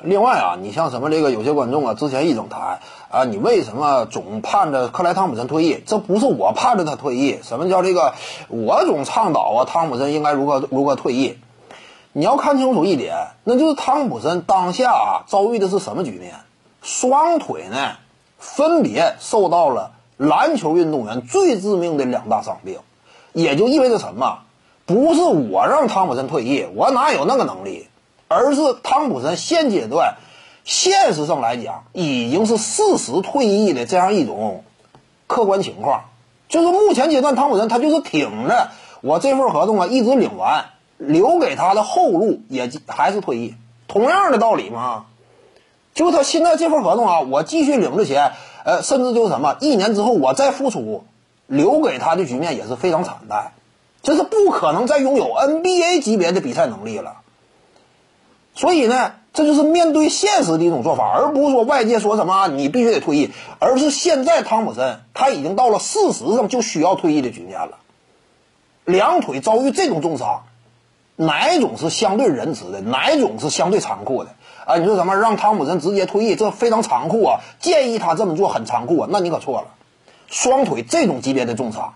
另外啊，你像什么这个有些观众啊，之前一整台啊，你为什么总盼着克莱汤普森退役？这不是我盼着他退役，什么叫这个？我总倡导啊，汤普森应该如何 如何退役？你要看清楚一点，那就是汤普森当下啊遭遇的是什么局面？双腿呢，分别受到了篮球运动员最致命的两大伤病，也就意味着什么？不是我让汤普森退役，我哪有那个能力？而是汤普森现阶段，现实上来讲，已经是事实退役的这样一种客观情况。就是目前阶段，汤普森他就是挺着我这份合同啊，一直领完，留给他的后路也还是退役。同样的道理嘛，就他现在这份合同啊，我继续领着钱，呃，甚至就是什么，一年之后我再复出，留给他的局面也是非常惨淡，这是不可能再拥有 NBA 级别的比赛能力了。所以呢，这就是面对现实的一种做法，而不是说外界说什么你必须得退役，而是现在汤普森他已经到了事实上就需要退役的局面了。两腿遭遇这种重伤，哪一种是相对仁慈的，哪一种是相对残酷的？啊，你说什么让汤普森直接退役，这非常残酷啊！建议他这么做很残酷啊，那你可错了。双腿这种级别的重伤，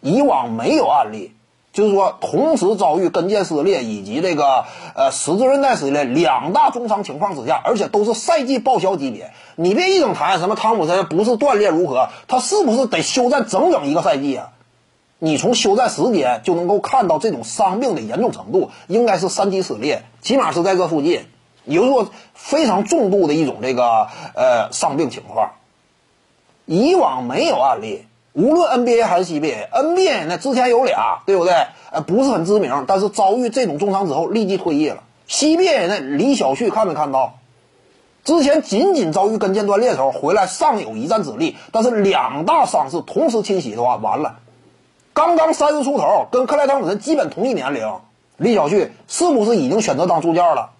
以往没有案例。就是说，同时遭遇跟腱撕裂以及这个呃十字韧带撕裂两大重伤情况之下，而且都是赛季报销级别，你别一整谈什么汤普森不是断裂如何，他是不是得休战整整一个赛季啊？你从休战时间就能够看到这种伤病的严重程度，应该是三级撕裂，起码是在这附近，也就是说非常重度的一种这个呃伤病情况。以往没有案例。无论 NBA 还是 CBA，NBA 呢之前有俩，对不对？呃，不是很知名，但是遭遇这种重伤之后立即退役了。CBA 呢，李晓旭看没看到？之前仅仅遭遇跟腱断裂的时候回来尚有一战之力，但是两大伤势同时侵袭的话，完了。刚刚三十出头，跟克莱汤普森基本同一年龄，李晓旭是不是已经选择当助教了？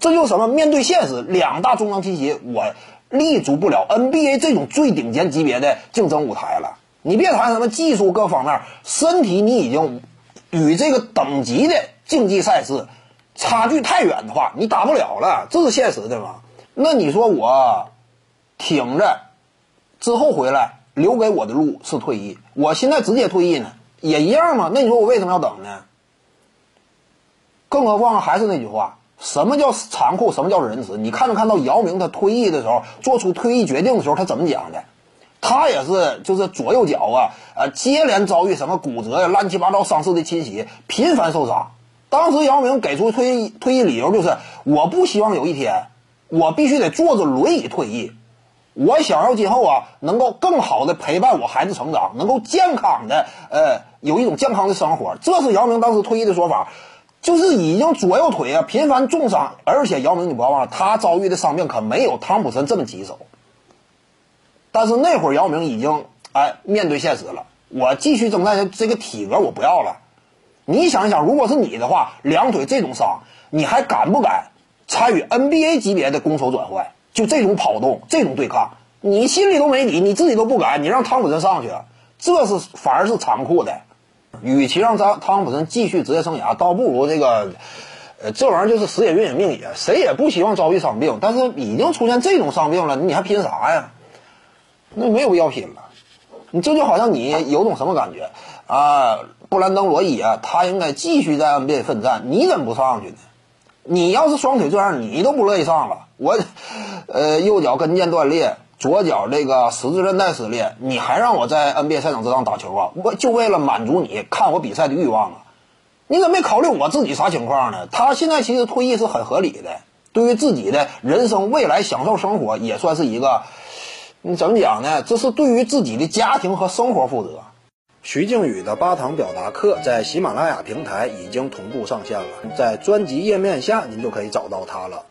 这就是什么？面对现实，两大重伤侵袭，我。立足不了 NBA 这种最顶尖级别的竞争舞台了。你别谈什么技术各方面，身体你已经与这个等级的竞技赛事差距太远的话，你打不了了，这是现实的嘛？那你说我挺着之后回来，留给我的路是退役，我现在直接退役呢，也一样嘛？那你说我为什么要等呢？更何况还是那句话。什么叫残酷？什么叫仁慈？你看没看到姚明他退役的时候做出退役决定的时候，他怎么讲的？他也是就是左右脚啊，呃，接连遭遇什么骨折呀、乱七八糟伤势的侵袭，频繁受伤。当时姚明给出退役退役理由就是：我不希望有一天我必须得坐着轮椅退役，我想要今后啊能够更好的陪伴我孩子成长，能够健康的呃有一种健康的生活。这是姚明当时退役的说法。就是已经左右腿啊频繁重伤，而且姚明你不要忘了，他遭遇的伤病可没有汤普森这么棘手。但是那会儿姚明已经哎面对现实了，我继续征战这个体格我不要了。你想一想，如果是你的话，两腿这种伤，你还敢不敢参与 NBA 级别的攻守转换？就这种跑动、这种对抗，你心里都没底，你自己都不敢，你让汤普森上去，这是反而是残酷的。与其让汤汤普森继续职业生涯，倒不如这个，呃，这玩意儿就是时也运也命也，谁也不希望遭遇伤病，但是已经出现这种伤病了，你还拼啥呀？那没有必要拼了。你这就好像你有种什么感觉啊？布兰登罗伊啊，他应该继续在 NBA 奋战，你怎么不上去呢？你要是双腿这样，你都不乐意上了。我，呃，右脚跟腱断裂。左脚这个十字韧带撕裂，你还让我在 NBA 赛场之上打球啊？我就为了满足你看我比赛的欲望啊！你怎么没考虑我自己啥情况呢？他现在其实退役是很合理的，对于自己的人生未来享受生活也算是一个，你怎么讲呢？这是对于自己的家庭和生活负责。徐静宇的八堂表达课在喜马拉雅平台已经同步上线了，在专辑页面下您就可以找到它了。